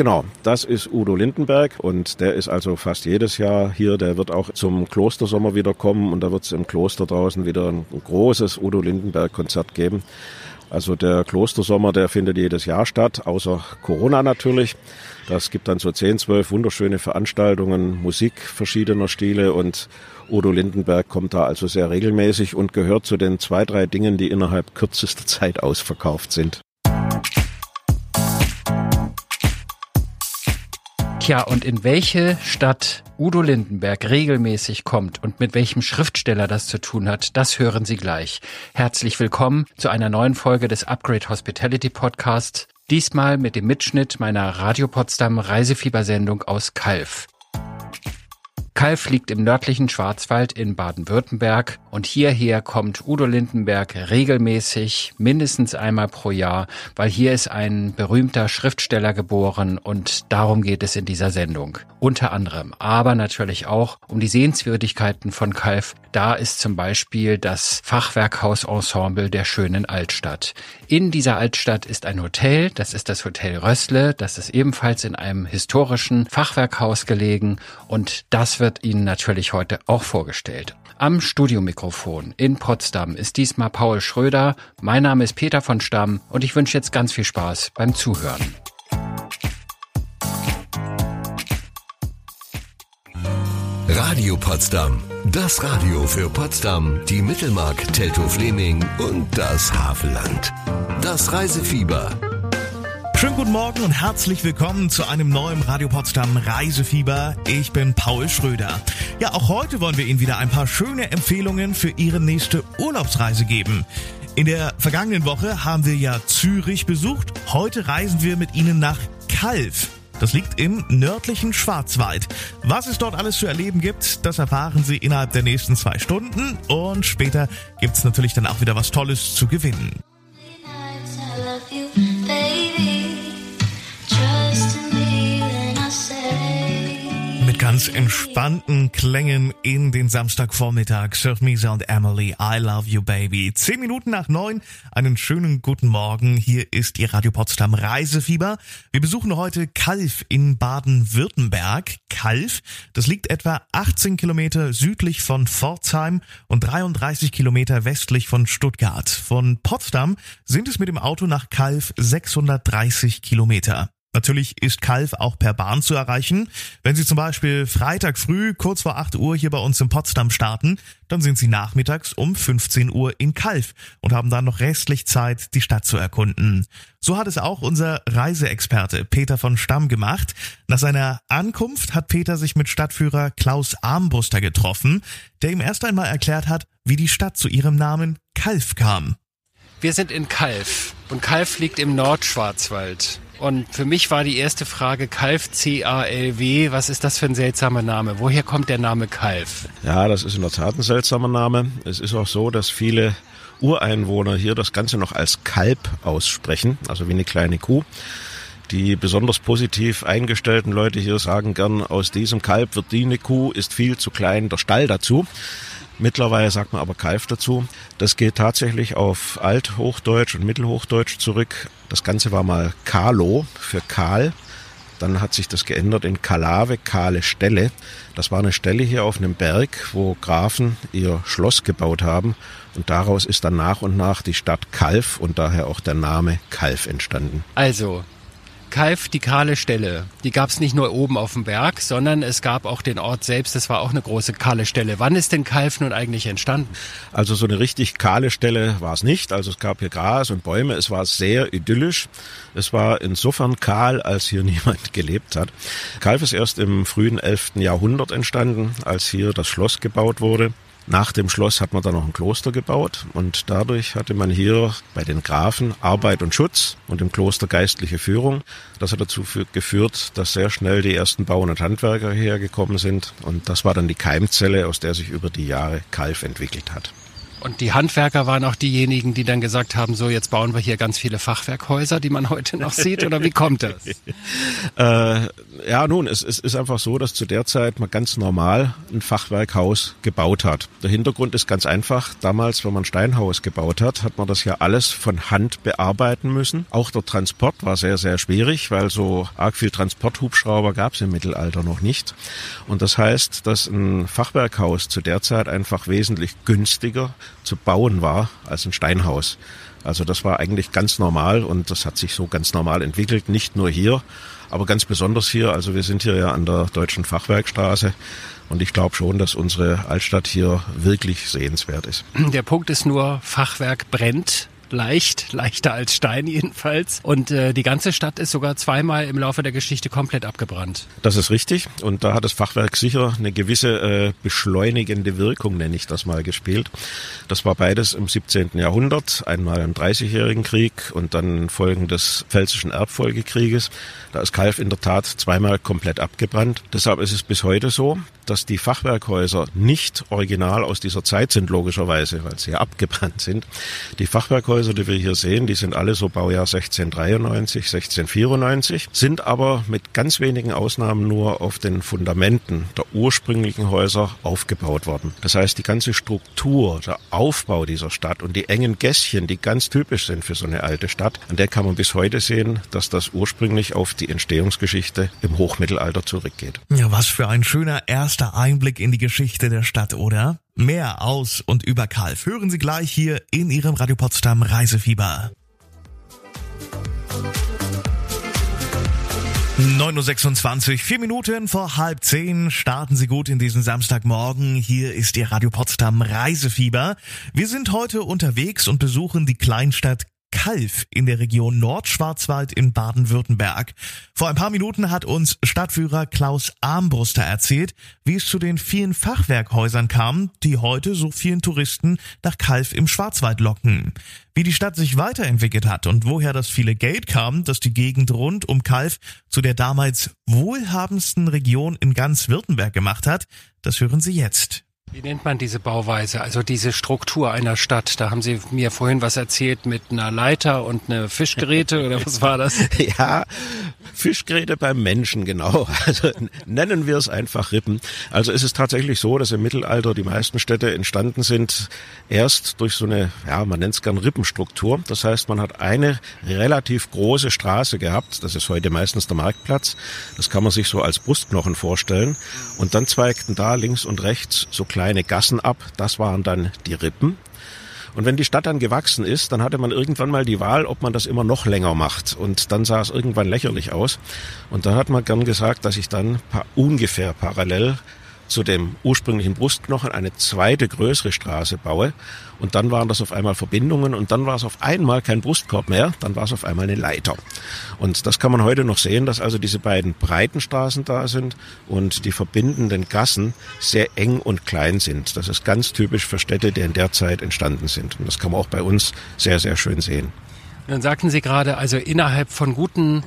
Genau, das ist Udo Lindenberg und der ist also fast jedes Jahr hier. Der wird auch zum Klostersommer wieder kommen und da wird es im Kloster draußen wieder ein großes Udo Lindenberg Konzert geben. Also der Klostersommer, der findet jedes Jahr statt, außer Corona natürlich. Das gibt dann so 10, 12 wunderschöne Veranstaltungen, Musik verschiedener Stile und Udo Lindenberg kommt da also sehr regelmäßig und gehört zu den zwei, drei Dingen, die innerhalb kürzester Zeit ausverkauft sind. Tja, und in welche Stadt Udo Lindenberg regelmäßig kommt und mit welchem Schriftsteller das zu tun hat, das hören Sie gleich. Herzlich willkommen zu einer neuen Folge des Upgrade Hospitality Podcasts. Diesmal mit dem Mitschnitt meiner Radio Potsdam Reisefiebersendung aus Kalf. Kalf liegt im nördlichen Schwarzwald in Baden-Württemberg und hierher kommt Udo Lindenberg regelmäßig, mindestens einmal pro Jahr, weil hier ist ein berühmter Schriftsteller geboren und darum geht es in dieser Sendung. Unter anderem, aber natürlich auch um die Sehenswürdigkeiten von Kalf. Da ist zum Beispiel das Fachwerkhausensemble der schönen Altstadt. In dieser Altstadt ist ein Hotel, das ist das Hotel Rössle, das ist ebenfalls in einem historischen Fachwerkhaus gelegen und das wird Ihnen natürlich heute auch vorgestellt. Am Studiomikrofon in Potsdam ist diesmal Paul Schröder. Mein Name ist Peter von Stamm und ich wünsche jetzt ganz viel Spaß beim Zuhören. Radio Potsdam. Das Radio für Potsdam, die Mittelmark, Teltow-Fleming und das Havelland. Das Reisefieber Schönen guten Morgen und herzlich willkommen zu einem neuen Radio Potsdam Reisefieber. Ich bin Paul Schröder. Ja, auch heute wollen wir Ihnen wieder ein paar schöne Empfehlungen für Ihre nächste Urlaubsreise geben. In der vergangenen Woche haben wir ja Zürich besucht. Heute reisen wir mit Ihnen nach Kalf. Das liegt im nördlichen Schwarzwald. Was es dort alles zu erleben gibt, das erfahren Sie innerhalb der nächsten zwei Stunden und später gibt's natürlich dann auch wieder was Tolles zu gewinnen. Ganz entspannten Klängen in den Samstagvormittag. Surf Misa und Emily, I love you baby. Zehn Minuten nach neun, einen schönen guten Morgen. Hier ist Ihr Radio Potsdam Reisefieber. Wir besuchen heute Kalf in Baden-Württemberg. Kalf, das liegt etwa 18 Kilometer südlich von Pforzheim und 33 Kilometer westlich von Stuttgart. Von Potsdam sind es mit dem Auto nach Kalf 630 Kilometer. Natürlich ist Kalf auch per Bahn zu erreichen. Wenn Sie zum Beispiel Freitag früh kurz vor 8 Uhr hier bei uns in Potsdam starten, dann sind Sie nachmittags um 15 Uhr in Kalf und haben dann noch restlich Zeit, die Stadt zu erkunden. So hat es auch unser Reiseexperte Peter von Stamm gemacht. Nach seiner Ankunft hat Peter sich mit Stadtführer Klaus Armbruster getroffen, der ihm erst einmal erklärt hat, wie die Stadt zu ihrem Namen Kalf kam. Wir sind in Kalf und Kalf liegt im Nordschwarzwald. Und für mich war die erste Frage Kalf C-A-L-W. Was ist das für ein seltsamer Name? Woher kommt der Name Kalf? Ja, das ist in der Tat ein seltsamer Name. Es ist auch so, dass viele Ureinwohner hier das Ganze noch als Kalb aussprechen, also wie eine kleine Kuh. Die besonders positiv eingestellten Leute hier sagen gern, aus diesem Kalb wird die eine Kuh, ist viel zu klein der Stall dazu. Mittlerweile sagt man aber Kalf dazu. Das geht tatsächlich auf Althochdeutsch und Mittelhochdeutsch zurück. Das Ganze war mal Kalo für Kahl. Dann hat sich das geändert in Kalave, kahle Stelle. Das war eine Stelle hier auf einem Berg, wo Grafen ihr Schloss gebaut haben. Und daraus ist dann nach und nach die Stadt Kalf und daher auch der Name Kalf entstanden. Also, Kalf, die kahle Stelle, die gab es nicht nur oben auf dem Berg, sondern es gab auch den Ort selbst, das war auch eine große kahle Stelle. Wann ist denn Kalf nun eigentlich entstanden? Also so eine richtig kahle Stelle war es nicht. Also es gab hier Gras und Bäume, es war sehr idyllisch. Es war insofern kahl, als hier niemand gelebt hat. Kalf ist erst im frühen 11. Jahrhundert entstanden, als hier das Schloss gebaut wurde. Nach dem Schloss hat man dann noch ein Kloster gebaut und dadurch hatte man hier bei den Grafen Arbeit und Schutz und im Kloster geistliche Führung. Das hat dazu geführt, dass sehr schnell die ersten Bauern und Handwerker hergekommen sind und das war dann die Keimzelle, aus der sich über die Jahre Kalf entwickelt hat. Und die Handwerker waren auch diejenigen, die dann gesagt haben, so jetzt bauen wir hier ganz viele Fachwerkhäuser, die man heute noch sieht, oder wie kommt das? äh, ja, nun, es, es ist einfach so, dass zu der Zeit man ganz normal ein Fachwerkhaus gebaut hat. Der Hintergrund ist ganz einfach. Damals, wenn man ein Steinhaus gebaut hat, hat man das ja alles von Hand bearbeiten müssen. Auch der Transport war sehr, sehr schwierig, weil so arg viel Transporthubschrauber gab es im Mittelalter noch nicht. Und das heißt, dass ein Fachwerkhaus zu der Zeit einfach wesentlich günstiger zu bauen war als ein Steinhaus. Also das war eigentlich ganz normal und das hat sich so ganz normal entwickelt, nicht nur hier, aber ganz besonders hier. Also wir sind hier ja an der Deutschen Fachwerkstraße und ich glaube schon, dass unsere Altstadt hier wirklich sehenswert ist. Der Punkt ist nur, Fachwerk brennt leicht, leichter als Stein jedenfalls. Und äh, die ganze Stadt ist sogar zweimal im Laufe der Geschichte komplett abgebrannt. Das ist richtig. Und da hat das Fachwerk sicher eine gewisse äh, beschleunigende Wirkung, nenne ich das mal, gespielt. Das war beides im 17. Jahrhundert, einmal im Dreißigjährigen Krieg und dann Folgen des Pfälzischen Erbfolgekrieges. Da ist Kalf in der Tat zweimal komplett abgebrannt. Deshalb ist es bis heute so, dass die Fachwerkhäuser nicht original aus dieser Zeit sind, logischerweise, weil sie ja abgebrannt sind. Die Fachwerkhäuser, die wir hier sehen, die sind alle so Baujahr 1693, 1694, sind aber mit ganz wenigen Ausnahmen nur auf den Fundamenten der ursprünglichen Häuser aufgebaut worden. Das heißt, die ganze Struktur, der Aufbau dieser Stadt und die engen Gässchen, die ganz typisch sind für so eine alte Stadt, an der kann man bis heute sehen, dass das ursprünglich auf die Entstehungsgeschichte im Hochmittelalter zurückgeht. Ja, was für ein schöner erster Einblick in die Geschichte der Stadt, oder? Mehr aus und über Kalf hören Sie gleich hier in Ihrem Radio Potsdam Reisefieber. 9.26 Uhr, vier Minuten vor halb zehn. Starten Sie gut in diesen Samstagmorgen. Hier ist Ihr Radio Potsdam Reisefieber. Wir sind heute unterwegs und besuchen die Kleinstadt Kalf in der Region Nordschwarzwald in Baden-Württemberg. Vor ein paar Minuten hat uns Stadtführer Klaus Armbruster erzählt, wie es zu den vielen Fachwerkhäusern kam, die heute so vielen Touristen nach Kalf im Schwarzwald locken. Wie die Stadt sich weiterentwickelt hat und woher das viele Geld kam, das die Gegend rund um Kalf zu der damals wohlhabendsten Region in ganz Württemberg gemacht hat, das hören Sie jetzt. Wie nennt man diese Bauweise, also diese Struktur einer Stadt? Da haben Sie mir vorhin was erzählt mit einer Leiter und einer Fischgeräte oder was war das? ja, Fischgeräte beim Menschen, genau. Also nennen wir es einfach Rippen. Also es ist tatsächlich so, dass im Mittelalter die meisten Städte entstanden sind erst durch so eine, ja, man nennt es gern Rippenstruktur. Das heißt, man hat eine relativ große Straße gehabt. Das ist heute meistens der Marktplatz. Das kann man sich so als Brustknochen vorstellen. Und dann zweigten da links und rechts so kleine Gassen ab. Das waren dann die Rippen. Und wenn die Stadt dann gewachsen ist, dann hatte man irgendwann mal die Wahl, ob man das immer noch länger macht. Und dann sah es irgendwann lächerlich aus. Und dann hat man gern gesagt, dass ich dann ungefähr parallel zu dem ursprünglichen Brustknochen eine zweite größere Straße baue. Und dann waren das auf einmal Verbindungen und dann war es auf einmal kein Brustkorb mehr, dann war es auf einmal eine Leiter. Und das kann man heute noch sehen, dass also diese beiden breiten Straßen da sind und die verbindenden Gassen sehr eng und klein sind. Das ist ganz typisch für Städte, die in der Zeit entstanden sind. Und das kann man auch bei uns sehr, sehr schön sehen. Dann sagten Sie gerade, also innerhalb von guten,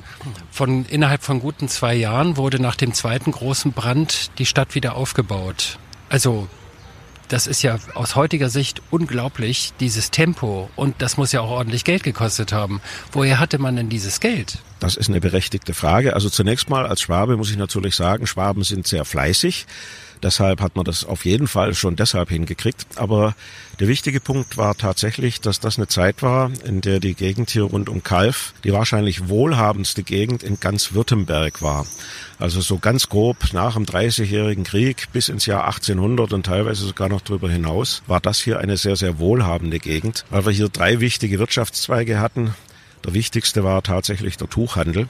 von, innerhalb von guten zwei Jahren wurde nach dem zweiten großen Brand die Stadt wieder aufgebaut. Also, das ist ja aus heutiger Sicht unglaublich, dieses Tempo. Und das muss ja auch ordentlich Geld gekostet haben. Woher hatte man denn dieses Geld? Das ist eine berechtigte Frage. Also zunächst mal als Schwabe muss ich natürlich sagen, Schwaben sind sehr fleißig. Deshalb hat man das auf jeden Fall schon deshalb hingekriegt. Aber der wichtige Punkt war tatsächlich, dass das eine Zeit war, in der die Gegend hier rund um Kalf die wahrscheinlich wohlhabendste Gegend in ganz Württemberg war. Also so ganz grob nach dem Dreißigjährigen Krieg bis ins Jahr 1800 und teilweise sogar noch darüber hinaus war das hier eine sehr, sehr wohlhabende Gegend, weil wir hier drei wichtige Wirtschaftszweige hatten. Der wichtigste war tatsächlich der Tuchhandel.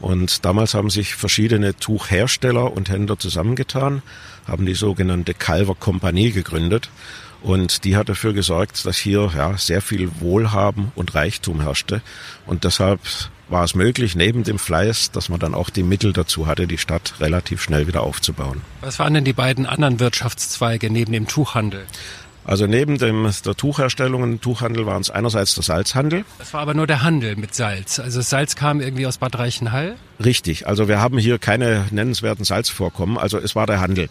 Und damals haben sich verschiedene Tuchhersteller und Händler zusammengetan, haben die sogenannte Calver Kompanie gegründet. Und die hat dafür gesorgt, dass hier ja, sehr viel Wohlhaben und Reichtum herrschte. Und deshalb war es möglich, neben dem Fleiß, dass man dann auch die Mittel dazu hatte, die Stadt relativ schnell wieder aufzubauen. Was waren denn die beiden anderen Wirtschaftszweige neben dem Tuchhandel? Also neben dem, der Tuchherstellung und Tuchhandel waren es einerseits der Salzhandel. Das war aber nur der Handel mit Salz. Also das Salz kam irgendwie aus Bad Reichenhall? Richtig. Also wir haben hier keine nennenswerten Salzvorkommen. Also es war der Handel.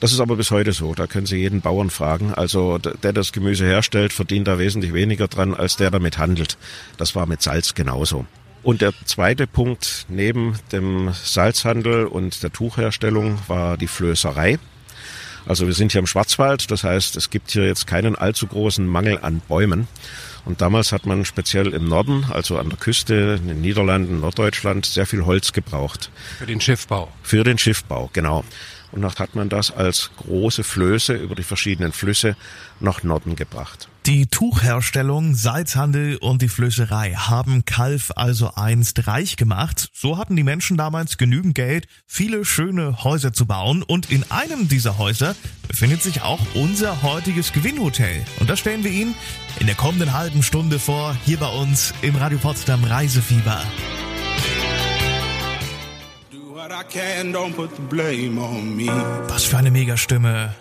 Das ist aber bis heute so. Da können Sie jeden Bauern fragen. Also der das Gemüse herstellt, verdient da wesentlich weniger dran, als der damit handelt. Das war mit Salz genauso. Und der zweite Punkt neben dem Salzhandel und der Tuchherstellung war die Flößerei. Also wir sind hier im Schwarzwald, das heißt, es gibt hier jetzt keinen allzu großen Mangel an Bäumen. Und damals hat man speziell im Norden, also an der Küste, in den Niederlanden, Norddeutschland, sehr viel Holz gebraucht. Für den Schiffbau. Für den Schiffbau, genau. Und dann hat man das als große Flöße über die verschiedenen Flüsse nach Norden gebracht. Die Tuchherstellung, Salzhandel und die Flößerei haben Kalf also einst reich gemacht. So hatten die Menschen damals genügend Geld, viele schöne Häuser zu bauen. Und in einem dieser Häuser befindet sich auch unser heutiges Gewinnhotel. Und das stellen wir Ihnen in der kommenden halben Stunde vor, hier bei uns im Radio Potsdam Reisefieber. Was für eine Megastimme.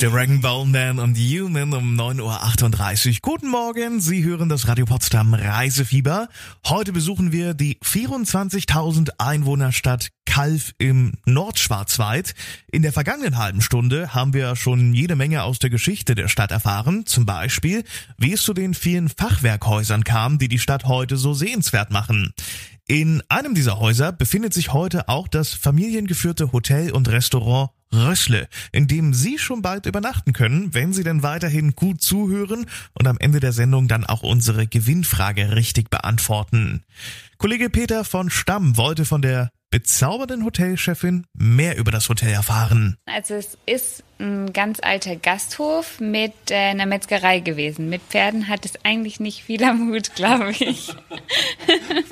Dragon Ball Man und Human um 9.38 Uhr. Guten Morgen, Sie hören das Radio Potsdam Reisefieber. Heute besuchen wir die 24.000 Einwohnerstadt Kalf im Nordschwarzwald. In der vergangenen halben Stunde haben wir schon jede Menge aus der Geschichte der Stadt erfahren. Zum Beispiel, wie es zu den vielen Fachwerkhäusern kam, die die Stadt heute so sehenswert machen. In einem dieser Häuser befindet sich heute auch das familiengeführte Hotel und Restaurant Rössle, in dem Sie schon bald übernachten können, wenn Sie denn weiterhin gut zuhören und am Ende der Sendung dann auch unsere Gewinnfrage richtig beantworten. Kollege Peter von Stamm wollte von der bezaubernden Hotelchefin mehr über das Hotel erfahren. Also es ist ein ganz alter Gasthof mit äh, einer Metzgerei gewesen. Mit Pferden hat es eigentlich nicht viel am Hut, glaube ich.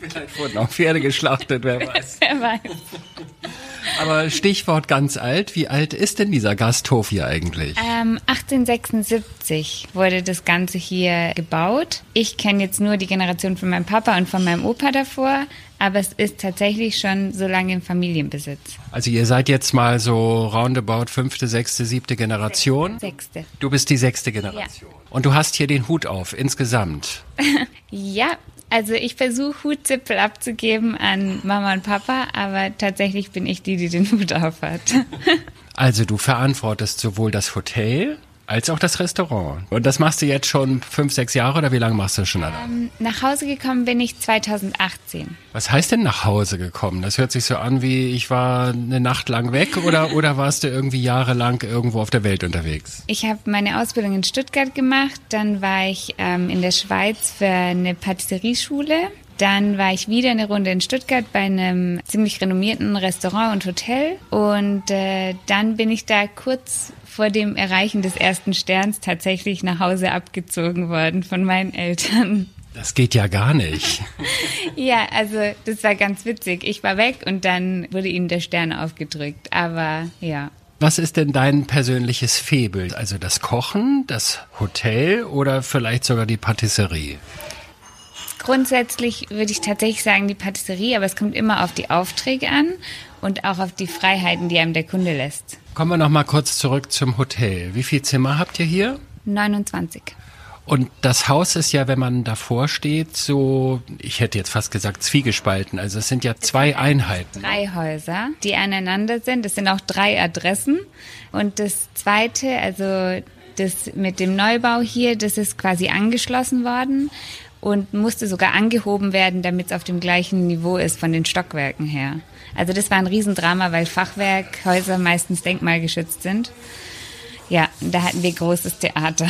Vielleicht wurden auch Pferde geschlachtet, wer weiß. Wer weiß. Aber Stichwort ganz alt, wie alt ist denn dieser Gasthof hier eigentlich? Ähm, 1876 wurde das Ganze hier gebaut. Ich kenne jetzt nur die Generation von meinem Papa und von meinem Opa davor, aber es ist tatsächlich schon so lange im Familienbesitz. Also ihr seid jetzt mal so roundabout fünfte, sechste, siebte Generation. Sechste. Du bist die sechste Generation. Ja. Und du hast hier den Hut auf, insgesamt. Ja, also ich versuche Hutzipfel abzugeben an Mama und Papa, aber tatsächlich bin ich die, die den Hut aufhat. Also du verantwortest sowohl das Hotel als auch das Restaurant. Und das machst du jetzt schon fünf, sechs Jahre oder wie lange machst du das schon allein? Nach Hause gekommen bin ich 2018. Was heißt denn nach Hause gekommen? Das hört sich so an wie, ich war eine Nacht lang weg oder, oder warst du irgendwie jahrelang irgendwo auf der Welt unterwegs? Ich habe meine Ausbildung in Stuttgart gemacht, dann war ich ähm, in der Schweiz für eine Patisserieschule. Dann war ich wieder eine Runde in Stuttgart bei einem ziemlich renommierten Restaurant und Hotel. Und äh, dann bin ich da kurz vor dem Erreichen des ersten Sterns tatsächlich nach Hause abgezogen worden von meinen Eltern. Das geht ja gar nicht. Ja, also das war ganz witzig. Ich war weg und dann wurde ihnen der Stern aufgedrückt. Aber ja. Was ist denn dein persönliches Febel? Also das Kochen, das Hotel oder vielleicht sogar die Patisserie? Grundsätzlich würde ich tatsächlich sagen die Patisserie, aber es kommt immer auf die Aufträge an und auch auf die Freiheiten, die einem der Kunde lässt. Kommen wir noch mal kurz zurück zum Hotel. Wie viel Zimmer habt ihr hier? 29. Und das Haus ist ja, wenn man davor steht, so, ich hätte jetzt fast gesagt, zwiegespalten. Also es sind ja zwei Einheiten. Drei Häuser, die aneinander sind. Es sind auch drei Adressen. Und das zweite, also das mit dem Neubau hier, das ist quasi angeschlossen worden und musste sogar angehoben werden, damit es auf dem gleichen Niveau ist von den Stockwerken her. Also das war ein Riesendrama, weil Fachwerkhäuser meistens denkmalgeschützt sind. Ja, da hatten wir großes Theater.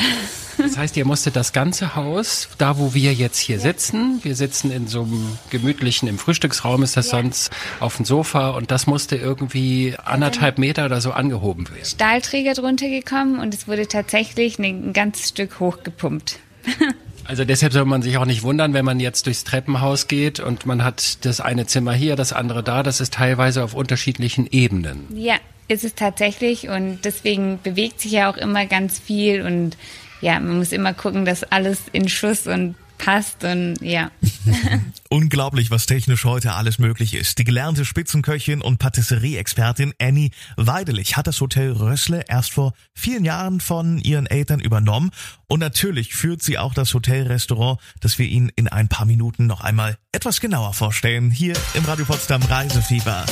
Das heißt, ihr musstet das ganze Haus, da wo wir jetzt hier sitzen, wir sitzen in so einem gemütlichen, im Frühstücksraum ist das Ja. sonst, auf dem Sofa und das musste irgendwie anderthalb Meter oder so angehoben werden. Stahlträger drunter gekommen und es wurde tatsächlich ein ganzes Stück hochgepumpt. Also deshalb soll man sich auch nicht wundern, wenn man jetzt durchs Treppenhaus geht und man hat das eine Zimmer hier, das andere da, das ist teilweise auf unterschiedlichen Ebenen. Ja, ist es tatsächlich und deswegen bewegt sich ja auch immer ganz viel und ja, man muss immer gucken, dass alles in Schuss und passt und ja. Unglaublich, was technisch heute alles möglich ist. Die gelernte Spitzenköchin und Patisserie-Expertin Annie Weidelich hat das Hotel Rössle erst vor vielen Jahren von ihren Eltern übernommen und natürlich führt sie auch das Hotelrestaurant, das wir Ihnen in ein paar Minuten noch einmal etwas genauer vorstellen, hier im Radio Potsdam Reisefieber.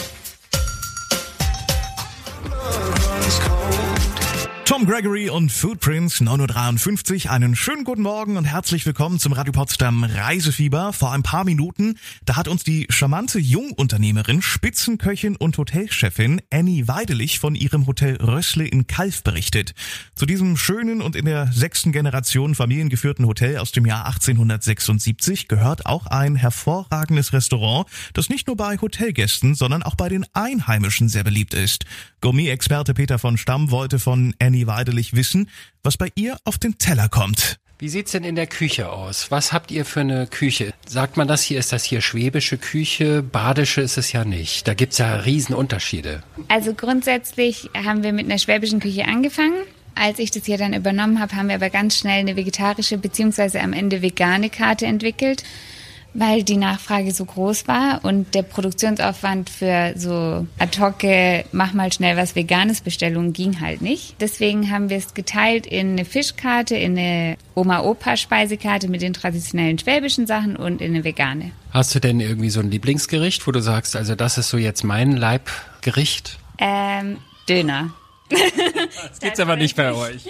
Gregory und Footprints 9.53 Uhr. Einen schönen guten Morgen und herzlich willkommen zum Radio Potsdam Reisefieber. Vor ein paar Minuten, da hat uns die charmante Jungunternehmerin, Spitzenköchin und Hotelchefin Annie Weidelich von ihrem Hotel Rössle in Kalf berichtet. Zu diesem schönen und in der sechsten Generation familiengeführten Hotel aus dem Jahr 1876 gehört auch ein hervorragendes Restaurant, das nicht nur bei Hotelgästen, sondern auch bei den Einheimischen sehr beliebt ist. Gourmet-Experte Peter von Stamm wollte von Annie Annie Weidelich wissen, was bei ihr auf den Teller kommt. Wie sieht's denn in der Küche aus? Was habt ihr für eine Küche? Sagt man das hier, ist das hier schwäbische Küche? Badische ist es ja nicht. Da gibt's ja Riesenunterschiede. Also grundsätzlich haben wir mit einer schwäbischen Küche angefangen. Als ich das hier dann übernommen habe, haben wir aber ganz schnell eine vegetarische bzw. am Ende vegane Karte entwickelt weil die Nachfrage so groß war und der Produktionsaufwand für so ad hoc, mach mal schnell was Veganes Bestellungen ging halt nicht. Deswegen haben wir es geteilt in eine Fischkarte, in eine Oma-Opa-Speisekarte mit den traditionellen schwäbischen Sachen und in eine vegane. Hast du denn irgendwie so ein Lieblingsgericht, wo du sagst, also das ist so jetzt mein Leibgericht? Ähm, Döner. Das gibt's aber nicht bei euch.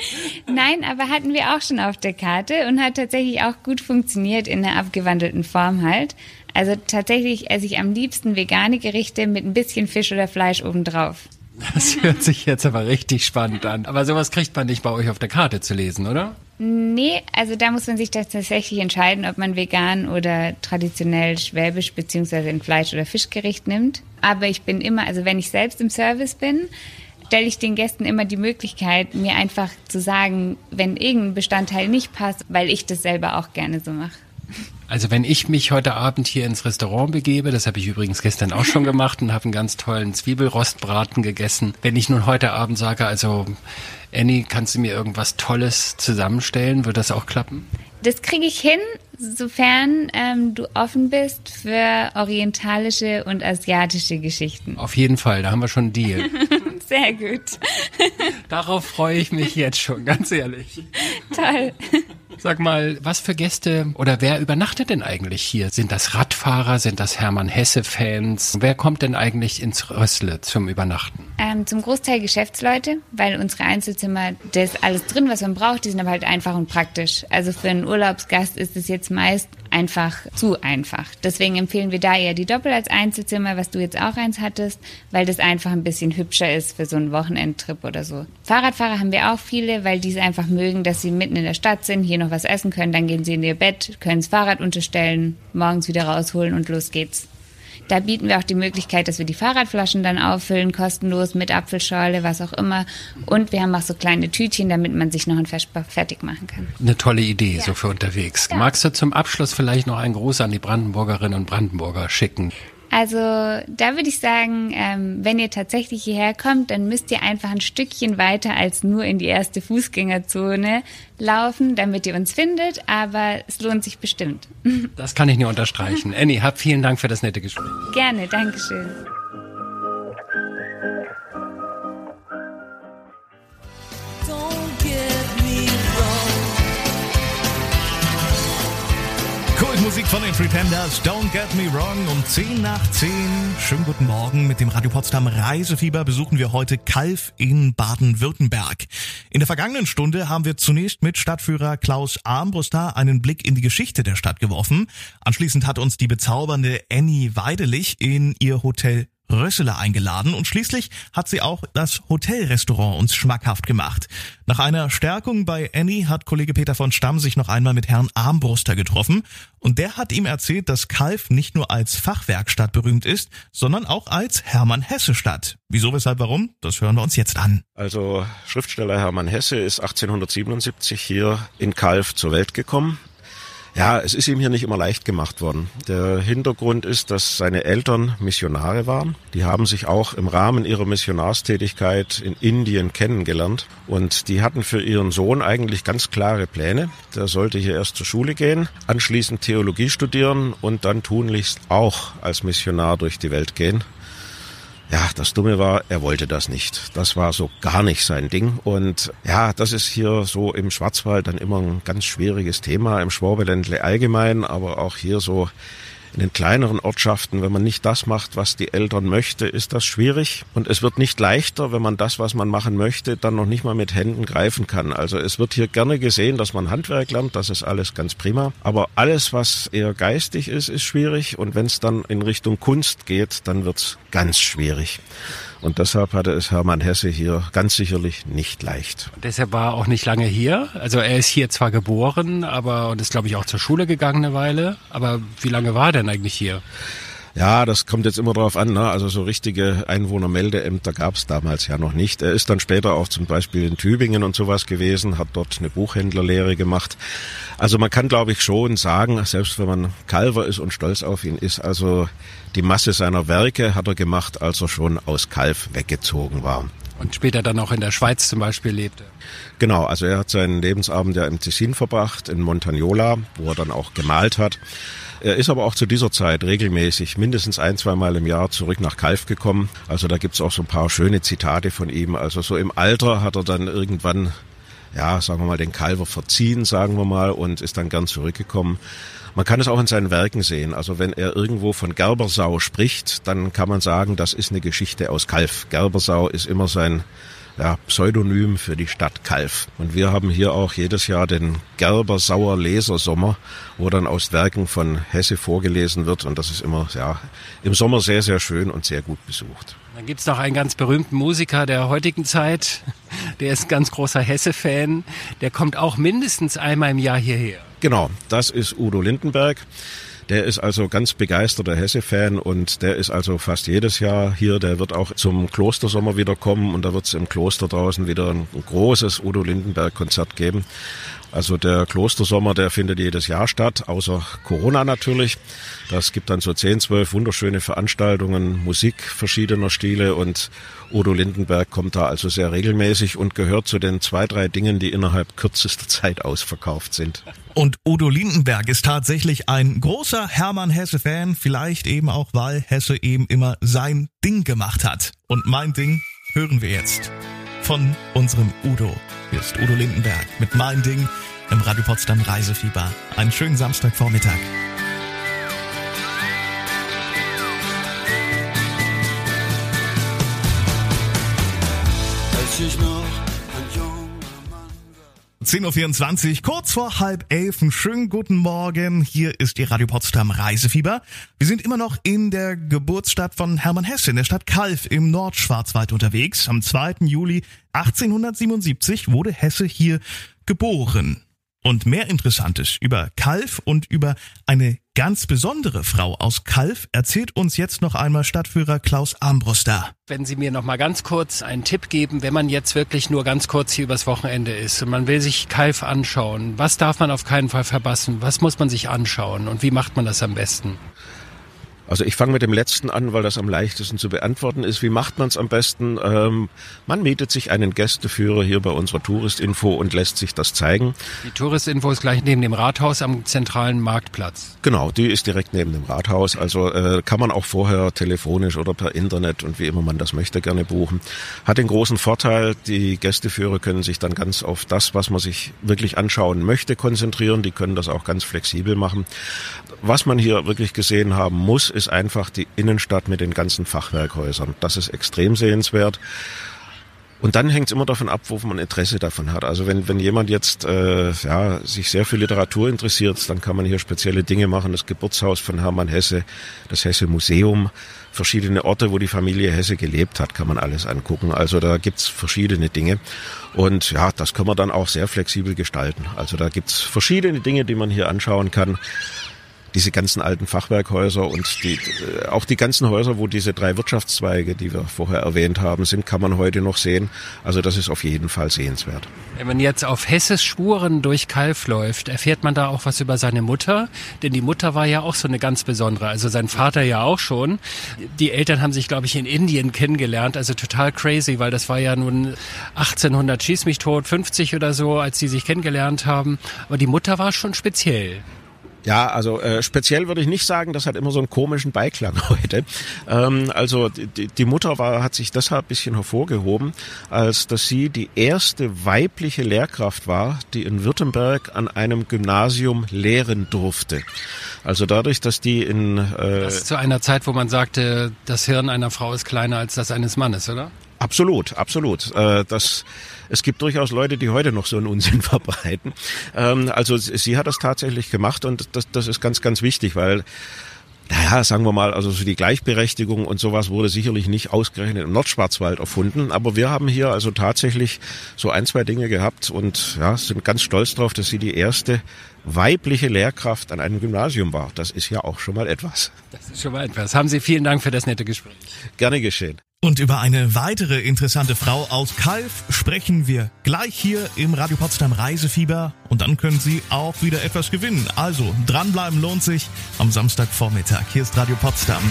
Nein, aber hatten wir auch schon auf der Karte und hat tatsächlich auch gut funktioniert in der abgewandelten Form halt. Also tatsächlich esse ich am liebsten vegane Gerichte mit ein bisschen Fisch oder Fleisch obendrauf. Das hört sich jetzt aber richtig spannend an. Aber sowas kriegt man nicht bei euch auf der Karte zu lesen, oder? Nee, also da muss man sich tatsächlich entscheiden, ob man vegan oder traditionell schwäbisch beziehungsweise ein Fleisch- oder Fischgericht nimmt. Aber ich bin immer, also wenn ich selbst im Service bin, stelle ich den Gästen immer die Möglichkeit, mir einfach zu sagen, wenn irgendein Bestandteil nicht passt, weil ich das selber auch gerne so mache. Also wenn ich mich heute Abend hier ins Restaurant begebe, das habe ich übrigens gestern auch schon gemacht und habe einen ganz tollen Zwiebelrostbraten gegessen. Wenn ich nun heute Abend sage, also Annie, kannst du mir irgendwas Tolles zusammenstellen, wird das auch klappen? Das kriege ich hin, sofern ähm, du offen bist für orientalische und asiatische Geschichten. Auf jeden Fall, da haben wir schon einen Deal. Sehr gut. Darauf freue ich mich jetzt schon, ganz ehrlich. Toll. Sag mal, was für Gäste oder wer übernachtet denn eigentlich hier? Sind das Radfahrer? Sind das Hermann Hesse-Fans? Wer kommt denn eigentlich ins Rössle zum Übernachten? Ähm, zum Großteil Geschäftsleute, weil unsere Einzelzimmer, da ist alles drin, was man braucht, die sind aber halt einfach und praktisch. Also für einen Urlaubsgast ist es jetzt meist einfach zu einfach. Deswegen empfehlen wir da eher die Doppel als Einzelzimmer, was du jetzt auch eins hattest, weil das einfach ein bisschen hübscher ist für so einen Wochenendtrip oder so. Fahrradfahrer haben wir auch viele, weil die es einfach mögen, dass sie mitten in der Stadt sind, hier noch was essen können, dann gehen sie in ihr Bett, können das Fahrrad unterstellen, morgens wieder rausholen und los geht's. Da bieten wir auch die Möglichkeit, dass wir die Fahrradflaschen dann auffüllen, kostenlos mit Apfelschorle, was auch immer. Und wir haben auch so kleine Tütchen, damit man sich noch ein Versper fertig machen kann. Eine tolle Idee, ja. so für unterwegs. Ja. Magst du zum Abschluss vielleicht noch einen Gruß an die Brandenburgerinnen und Brandenburger schicken? Also da würde ich sagen, ähm, wenn ihr tatsächlich hierher kommt, dann müsst ihr einfach ein Stückchen weiter als nur in die erste Fußgängerzone laufen, damit ihr uns findet. Aber es lohnt sich bestimmt. Das kann ich nur unterstreichen. Annie, hab vielen Dank für das nette Gespräch. Gerne, Dankeschön. Musik von den Pretenders, Don't Get Me Wrong, um 10 nach 10. Schönen guten Morgen. Mit dem Radio Potsdam Reisefieber besuchen wir heute Kalf in Baden-Württemberg. In der vergangenen Stunde haben wir zunächst mit Stadtführer Klaus Armbruster einen Blick in die Geschichte der Stadt geworfen. Anschließend hat uns die bezaubernde Annie Weidelich in ihr Hotel Rösseler eingeladen und schließlich hat sie auch das Hotelrestaurant uns schmackhaft gemacht. Nach einer Stärkung bei Annie hat Kollege Peter von Stamm sich noch einmal mit Herrn Armbruster getroffen und der hat ihm erzählt, dass Kalf nicht nur als Fachwerkstatt berühmt ist, sondern auch als Hermann-Hesse-Stadt. Wieso, weshalb, warum? Das hören wir uns jetzt an. Also Schriftsteller Hermann Hesse ist 1877 hier in Kalf zur Welt gekommen. Ja, es ist ihm hier nicht immer leicht gemacht worden. Der Hintergrund ist, dass seine Eltern Missionare waren. Die haben sich auch im Rahmen ihrer Missionarstätigkeit in Indien kennengelernt. Und die hatten für ihren Sohn eigentlich ganz klare Pläne. Der sollte hier erst zur Schule gehen, anschließend Theologie studieren und dann tunlichst auch als Missionar durch die Welt gehen. Ja, das Dumme war, er wollte das nicht. Das war so gar nicht sein Ding. Und ja, das ist hier so im Schwarzwald dann immer ein ganz schwieriges Thema, im Schwabeländle allgemein, aber auch hier so in den kleineren Ortschaften, wenn man nicht das macht, was die Eltern möchte, ist das schwierig. Und es wird nicht leichter, wenn man das, was man machen möchte, dann noch nicht mal mit Händen greifen kann. Also es wird hier gerne gesehen, dass man Handwerk lernt, das ist alles ganz prima. Aber alles, was eher geistig ist, ist schwierig. Und wenn es dann in Richtung Kunst geht, dann wird's ganz schwierig. Und deshalb hatte es Hermann Hesse hier ganz sicherlich nicht leicht. Und deshalb war er auch nicht lange hier. Also er ist hier zwar geboren, aber und ist glaube ich auch zur Schule gegangen eine Weile. Aber wie lange war er denn eigentlich hier? Ja, das kommt jetzt immer drauf an. Ne? Also so richtige Einwohnermeldeämter gab es damals ja noch nicht. Er ist dann später auch zum Beispiel in Tübingen und sowas gewesen, hat dort eine Buchhändlerlehre gemacht. Also man kann, glaube ich, schon sagen, selbst wenn man Calver ist und stolz auf ihn ist, also die Masse seiner Werke hat er gemacht, als er schon aus Kalf weggezogen war. Und später dann auch in der Schweiz zum Beispiel lebte. Genau, also er hat seinen Lebensabend ja im Tessin verbracht, in Montagnola, wo er dann auch gemalt hat. Er ist aber auch zu dieser Zeit regelmäßig mindestens ein, zweimal im Jahr zurück nach Kalf gekommen. Also da gibt's auch so ein paar schöne Zitate von ihm. Also so im Alter hat er dann irgendwann, ja, sagen wir mal, den Kalver verziehen, sagen wir mal, und ist dann gern zurückgekommen. Man kann es auch in seinen Werken sehen. Also wenn er irgendwo von Gerbersau spricht, dann kann man sagen, das ist eine Geschichte aus Kalf. Gerbersau ist immer sein ja, Pseudonym für die Stadt Kalf. Und wir haben hier auch jedes Jahr den Gerbersauer Lesersommer, wo dann aus Werken von Hesse vorgelesen wird. Und das ist immer ja, im Sommer sehr, sehr schön und sehr gut besucht. Dann gibt's noch einen ganz berühmten Musiker der heutigen Zeit, der ist ein ganz großer Hesse-Fan. Der kommt auch mindestens einmal im Jahr hierher. Genau, das ist Udo Lindenberg. Der ist also ganz begeisterter Hesse-Fan und der ist also fast jedes Jahr hier. Der wird auch zum Klostersommer wieder kommen und da wird es im Kloster draußen wieder ein großes Udo Lindenberg-Konzert geben. Also der Klostersommer, der findet jedes Jahr statt, außer Corona natürlich. Das gibt dann so 10, 12 wunderschöne Veranstaltungen, Musik verschiedener Stile und Udo Lindenberg kommt da also sehr regelmäßig und gehört zu den zwei, drei Dingen, die innerhalb kürzester Zeit ausverkauft sind. Und Udo Lindenberg ist tatsächlich ein großer Hermann Hesse-Fan, vielleicht eben auch, weil Hesse eben immer sein Ding gemacht hat. Und mein Ding hören wir jetzt von unserem Udo. Hier ist Udo Lindenberg mit Mein Ding im Radio Potsdam Reisefieber. Einen schönen Samstagvormittag. Ich Mann 10.24 Uhr, kurz vor halb elf. Einen schönen guten Morgen. Hier ist die Radio Potsdam Reisefieber. Wir sind immer noch in der Geburtsstadt von Hermann Hesse, in der Stadt Kalf im Nordschwarzwald unterwegs. Am 2. Juli 1877 wurde Hesse hier geboren. Und mehr Interessantes über Kalf und über eine ganz besondere Frau aus Kalf erzählt uns jetzt noch einmal Stadtführer Klaus Armbruster. Wenn Sie mir noch mal ganz kurz einen Tipp geben, wenn man jetzt wirklich nur ganz kurz hier übers Wochenende ist und man will sich Kalf anschauen, was darf man auf keinen Fall verpassen? Was muss man sich anschauen und wie macht man das am besten? Also ich fange mit dem letzten an, weil das am leichtesten zu beantworten ist. Wie macht man es am besten? Ähm, man mietet sich einen Gästeführer hier bei unserer Touristinfo und lässt sich das zeigen. Die Touristinfo ist gleich neben dem Rathaus am zentralen Marktplatz. Genau, die ist direkt neben dem Rathaus. Also äh, kann man auch vorher telefonisch oder per Internet und wie immer man das möchte gerne buchen. Hat den großen Vorteil, die Gästeführer können sich dann ganz auf das, was man sich wirklich anschauen möchte, konzentrieren. Die können das auch ganz flexibel machen. Was man hier wirklich gesehen haben muss, ist einfach die Innenstadt mit den ganzen Fachwerkhäusern. Das ist extrem sehenswert. Und dann hängt es immer davon ab, wo man Interesse davon hat. Also wenn, wenn jemand jetzt äh, ja, sich sehr für Literatur interessiert, dann kann man hier spezielle Dinge machen. Das Geburtshaus von Hermann Hesse, das Hesse Museum, verschiedene Orte, wo die Familie Hesse gelebt hat, kann man alles angucken. Also da gibt's verschiedene Dinge. Und ja, das kann man dann auch sehr flexibel gestalten. Also da gibt's verschiedene Dinge, die man hier anschauen kann. Diese ganzen alten Fachwerkhäuser und die, äh, auch die ganzen Häuser, wo diese drei Wirtschaftszweige, die wir vorher erwähnt haben, sind, kann man heute noch sehen. Also das ist auf jeden Fall sehenswert. Wenn man jetzt auf Hesses Spuren durch Kalf läuft, erfährt man da auch was über seine Mutter? Denn die Mutter war ja auch so eine ganz besondere, also sein Vater ja auch schon. Die Eltern haben sich, glaube ich, in Indien kennengelernt, also total crazy, weil das war ja nun 1800 schieß mich tot, 50 oder so, als sie sich kennengelernt haben. Aber die Mutter war schon speziell. Ja, also äh, speziell würde ich nicht sagen, das hat immer so einen komischen Beiklang heute. Ähm, also die, die Mutter war, hat sich deshalb ein bisschen hervorgehoben, als dass sie die erste weibliche Lehrkraft war, die in Württemberg an einem Gymnasium lehren durfte. Also dadurch, dass die in äh, Das ist zu einer Zeit, wo man sagte, das Hirn einer Frau ist kleiner als das eines Mannes, oder? Absolut, absolut. Äh, das, es gibt durchaus Leute, die heute noch so einen Unsinn verbreiten. Ähm, also sie hat das tatsächlich gemacht und das, das ist ganz, ganz wichtig, weil naja, sagen wir mal, also so die Gleichberechtigung und sowas wurde sicherlich nicht ausgerechnet im Nordschwarzwald erfunden, aber wir haben hier also tatsächlich so ein, zwei Dinge gehabt und ja, sind ganz stolz drauf, dass sie die erste weibliche Lehrkraft an einem Gymnasium war. Das ist ja auch schon mal etwas. Das ist schon mal etwas. Haben Sie vielen Dank für das nette Gespräch. Gerne geschehen. Und über eine weitere interessante Frau aus Kalf sprechen wir gleich hier im Radio Potsdam Reisefieber und dann können Sie auch wieder etwas gewinnen. Also dranbleiben lohnt sich am Samstagvormittag. Hier ist Radio Potsdam.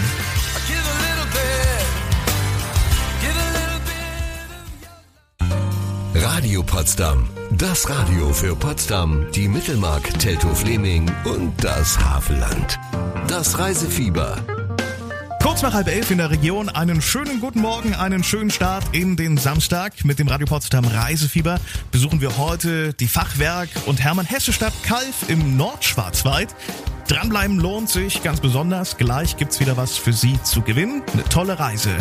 Radio Potsdam. Das Radio für Potsdam, die Mittelmark, Teltow-Fleming und das Havelland. Das Reisefieber. Kurz nach halb elf in der Region. Einen schönen guten Morgen, einen schönen Start in den Samstag. Mit dem Radio Potsdam Reisefieber besuchen wir heute die Fachwerk- und Hermann-Hesse-Stadt Kalf im Nordschwarzwald. Dranbleiben lohnt sich ganz besonders. Gleich gibt's wieder was für Sie zu gewinnen. Eine tolle Reise.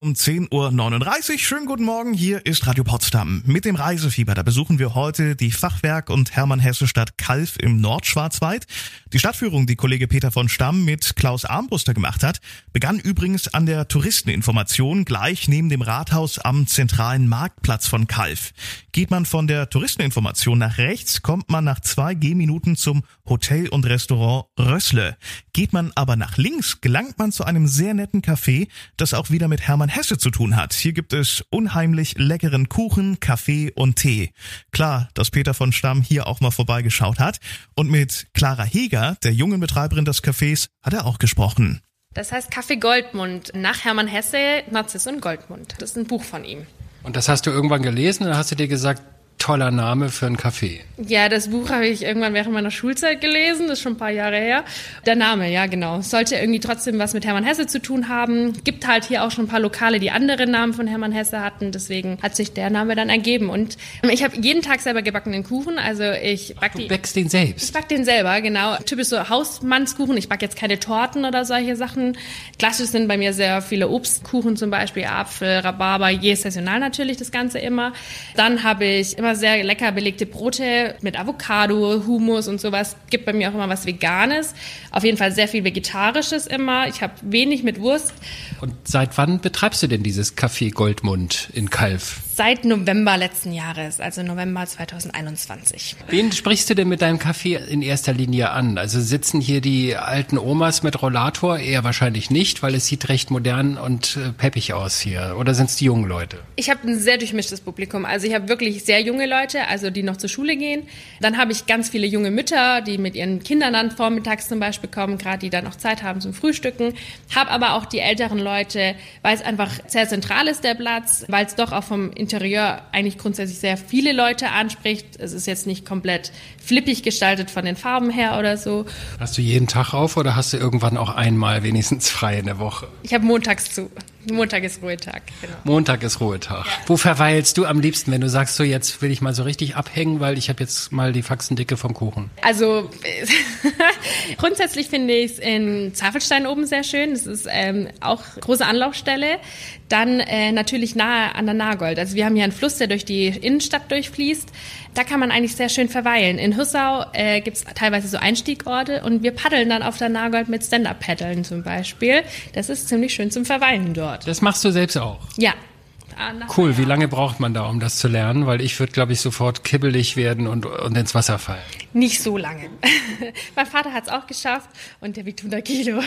Um 10.39 Uhr. Schönen guten Morgen. Hier ist Radio Potsdam. Mit dem Reisefieber. Da besuchen wir heute die Fachwerk- und Hermann-Hesse-Stadt Kalf im Nordschwarzwald. Die Stadtführung, die Kollege Peter von Stamm mit Klaus Armbruster gemacht hat, begann übrigens an der Touristeninformation gleich neben dem Rathaus am zentralen Marktplatz von Kalf. Geht man von der Touristeninformation nach rechts, kommt man nach zwei Gehminuten zum Hotel und Restaurant Rössle. Geht man aber nach links, gelangt man zu einem sehr netten Café, das auch wieder mit Hermann Hesse zu tun hat. Hier gibt es unheimlich leckeren Kuchen, Kaffee und Tee. Klar, dass Peter von Stamm hier auch mal vorbeigeschaut hat. Und mit Clara Heger, der jungen Betreiberin des Cafés, hat er auch gesprochen. Das heißt Kaffee Goldmund nach Hermann Hesse, Narziss und Goldmund. Das ist ein Buch von ihm. Und das hast du irgendwann gelesen und dann hast du dir gesagt, toller Name für ein Café. Ja, das Buch habe ich irgendwann während meiner Schulzeit gelesen, das ist schon ein paar Jahre her. Der Name, ja genau. Sollte irgendwie trotzdem was mit Hermann Hesse zu tun haben. Gibt halt hier auch schon ein paar Lokale, die andere Namen von Hermann Hesse hatten. Deswegen hat sich der Name dann ergeben. Und ich habe jeden Tag selber gebackenen Kuchen. Also ich back Du die. wächst den Ich selbst. back den selber, genau. Typisch so Hausmannskuchen. Ich back jetzt keine Torten oder solche Sachen. Klassisch sind bei mir sehr viele Obstkuchen, zum Beispiel Apfel, Rhabarber, je saisonal natürlich das Ganze immer. Dann habe ich immer sehr lecker belegte Brote mit Avocado, Hummus und sowas. Gibt bei mir auch immer was Veganes. Auf jeden Fall sehr viel Vegetarisches immer. Ich habe wenig mit Wurst. Und seit wann betreibst du denn dieses Café Goldmund in Kalf? Seit November letzten Jahres, also November 2021. Wen sprichst du denn mit deinem Café in erster Linie an? Also sitzen hier die alten Omas mit Rollator? Eher wahrscheinlich nicht, weil es sieht recht modern und äh, peppig aus hier. Oder sind es die jungen Leute? Ich habe ein sehr durchmischtes Publikum. Also ich habe wirklich sehr junge Leute, also die noch zur Schule gehen. Dann habe ich ganz viele junge Mütter, die mit ihren Kindern dann vormittags zum Beispiel kommen, gerade die dann noch Zeit haben zum Frühstücken. Habe aber auch die älteren Leute, weil es einfach sehr zentral ist, der Platz, weil es doch auch vom Interieur eigentlich grundsätzlich sehr viele Leute anspricht. Es ist jetzt nicht komplett flippig gestaltet von den Farben her oder so. Hast du jeden Tag auf oder hast du irgendwann auch einmal wenigstens frei in der Woche? Ich habe montags zu. Montag ist Ruhetag, genau. Montag ist Ruhetag. Wo verweilst du am liebsten, wenn du sagst, so jetzt will ich mal so richtig abhängen, weil ich habe jetzt mal die Faxendicke vom Kuchen? Also grundsätzlich finde ich es in Zafelstein oben sehr schön. Das ist ähm, auch große Anlaufstelle. Dann äh, natürlich nahe an der Nagold. Also wir haben hier einen Fluss, der durch die Innenstadt durchfließt. Da kann man eigentlich sehr schön verweilen. In Hüssau äh, gibt es teilweise so Einstiegorte und wir paddeln dann auf der Nagold mit Stand-Up-Paddeln zum Beispiel. Das ist ziemlich schön zum Verweilen dort. Das machst du selbst auch. Ja. Cool, wie lange braucht man da, um das zu lernen? Weil ich würde, glaube ich, sofort kibbelig werden und, und ins Wasser fallen. Nicht so lange. mein Vater hat es auch geschafft und der wiegt 100 Kilo.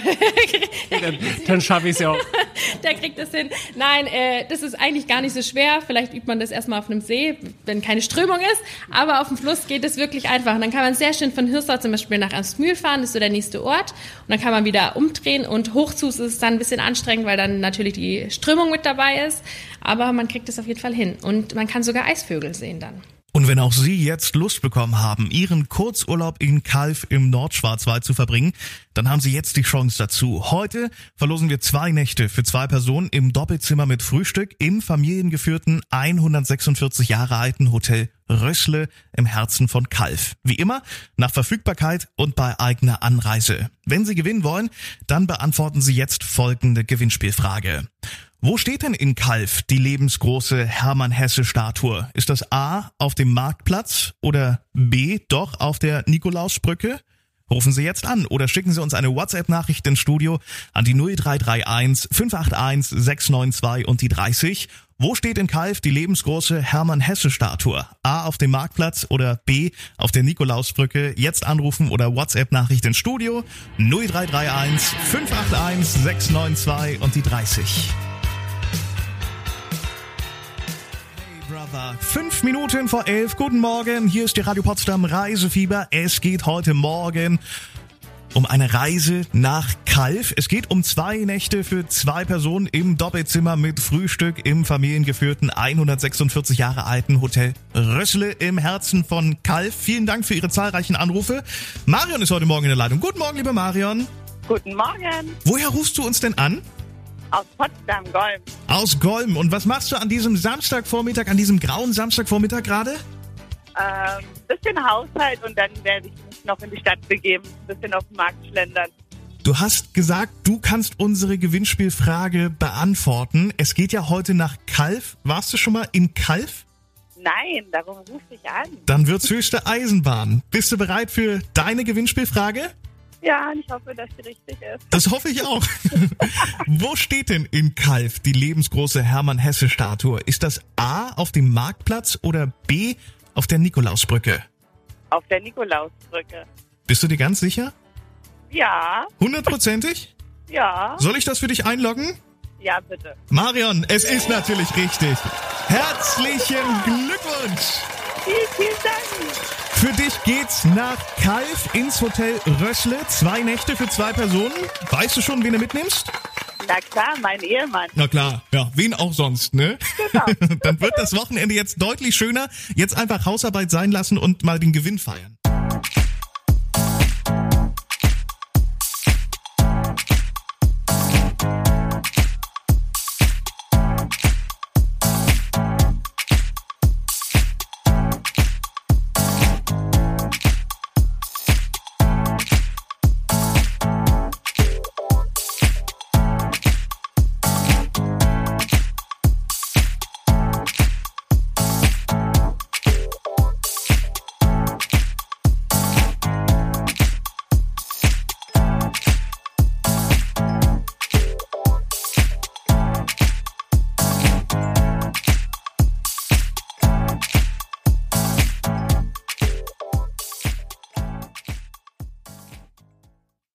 Dann, dann schaffe ich es ja auch. der kriegt das hin. Nein, äh, das ist eigentlich gar nicht so schwer. Vielleicht übt man das erstmal auf einem See, wenn keine Strömung ist. Aber auf dem Fluss geht es wirklich einfach. Und dann kann man sehr schön von Hirsau zum Beispiel nach Ernstmühl fahren, das ist so der nächste Ort. Und dann kann man wieder umdrehen. Und hochzus ist es dann ein bisschen anstrengend, weil dann natürlich die Strömung mit dabei ist. Aber man kriegt es auf jeden Fall hin. Und man kann sogar Eisvögel sehen dann. Und wenn auch Sie jetzt Lust bekommen haben, Ihren Kurzurlaub in Kalf im Nordschwarzwald zu verbringen, dann haben Sie jetzt die Chance dazu. Heute verlosen wir zwei Nächte für zwei Personen im Doppelzimmer mit Frühstück im familiengeführten 146 Jahre alten Hotel Rössle im Herzen von Kalf. Wie immer nach Verfügbarkeit und bei eigener Anreise. Wenn Sie gewinnen wollen, dann beantworten Sie jetzt folgende Gewinnspielfrage. Wo steht denn in Kalf die lebensgroße Hermann-Hesse-Statue? Ist das A auf dem Marktplatz oder B doch auf der Nikolausbrücke? Rufen Sie jetzt an oder schicken Sie uns eine WhatsApp-Nachricht ins Studio an die 0331 581 692 und die 30. Wo steht in Kalf die lebensgroße Hermann-Hesse-Statue? A auf dem Marktplatz oder B auf der Nikolausbrücke? Jetzt anrufen oder WhatsApp-Nachricht ins Studio 0331 581 692 und die 30. Brother. Fünf Minuten vor elf. Guten Morgen. Hier ist die Radio Potsdam Reisefieber. Es geht heute Morgen um eine Reise nach Kalf. Es geht um zwei Nächte für zwei Personen im Doppelzimmer mit Frühstück im familiengeführten 146 Jahre alten Hotel Rössle im Herzen von Kalf. Vielen Dank für Ihre zahlreichen Anrufe. Marion ist heute Morgen in der Leitung. Guten Morgen, liebe Marion. Guten Morgen Woher rufst du uns denn an? Aus Potsdam, Golm. Aus Golm. Und was machst du an diesem Samstagvormittag, an diesem grauen Samstagvormittag gerade? Ähm, bisschen Haushalt und dann werde ich mich noch in die Stadt begeben, ein bisschen auf den Markt schlendern. Du hast gesagt, du kannst unsere Gewinnspielfrage beantworten. Es geht ja heute nach Kalf. Warst du schon mal in Kalf? Nein, darum rufe ich an. Dann wird's höchste Eisenbahn. Bist du bereit für deine Gewinnspielfrage? Ja, ich hoffe, dass sie richtig ist. Das hoffe ich auch. Wo steht denn in Kalf die lebensgroße Hermann-Hesse-Statue? Ist das A auf dem Marktplatz oder B auf der Nikolausbrücke? Auf der Nikolausbrücke. Bist du dir ganz sicher? Ja, Hundertprozentig? ja, Soll ich das für dich einloggen? ja, bitte. Marion, es ist natürlich richtig. Herzlichen Glückwunsch! Vielen, vielen Dank. Für dich geht's nach Kalf ins Hotel Rössle. Zwei Nächte für zwei Personen. Weißt du schon, wen du mitnimmst? Na klar, mein Ehemann. Na klar, ja, wen auch sonst, ne? Genau. Dann wird das Wochenende jetzt deutlich schöner. Jetzt einfach Hausarbeit sein lassen und mal den Gewinn feiern.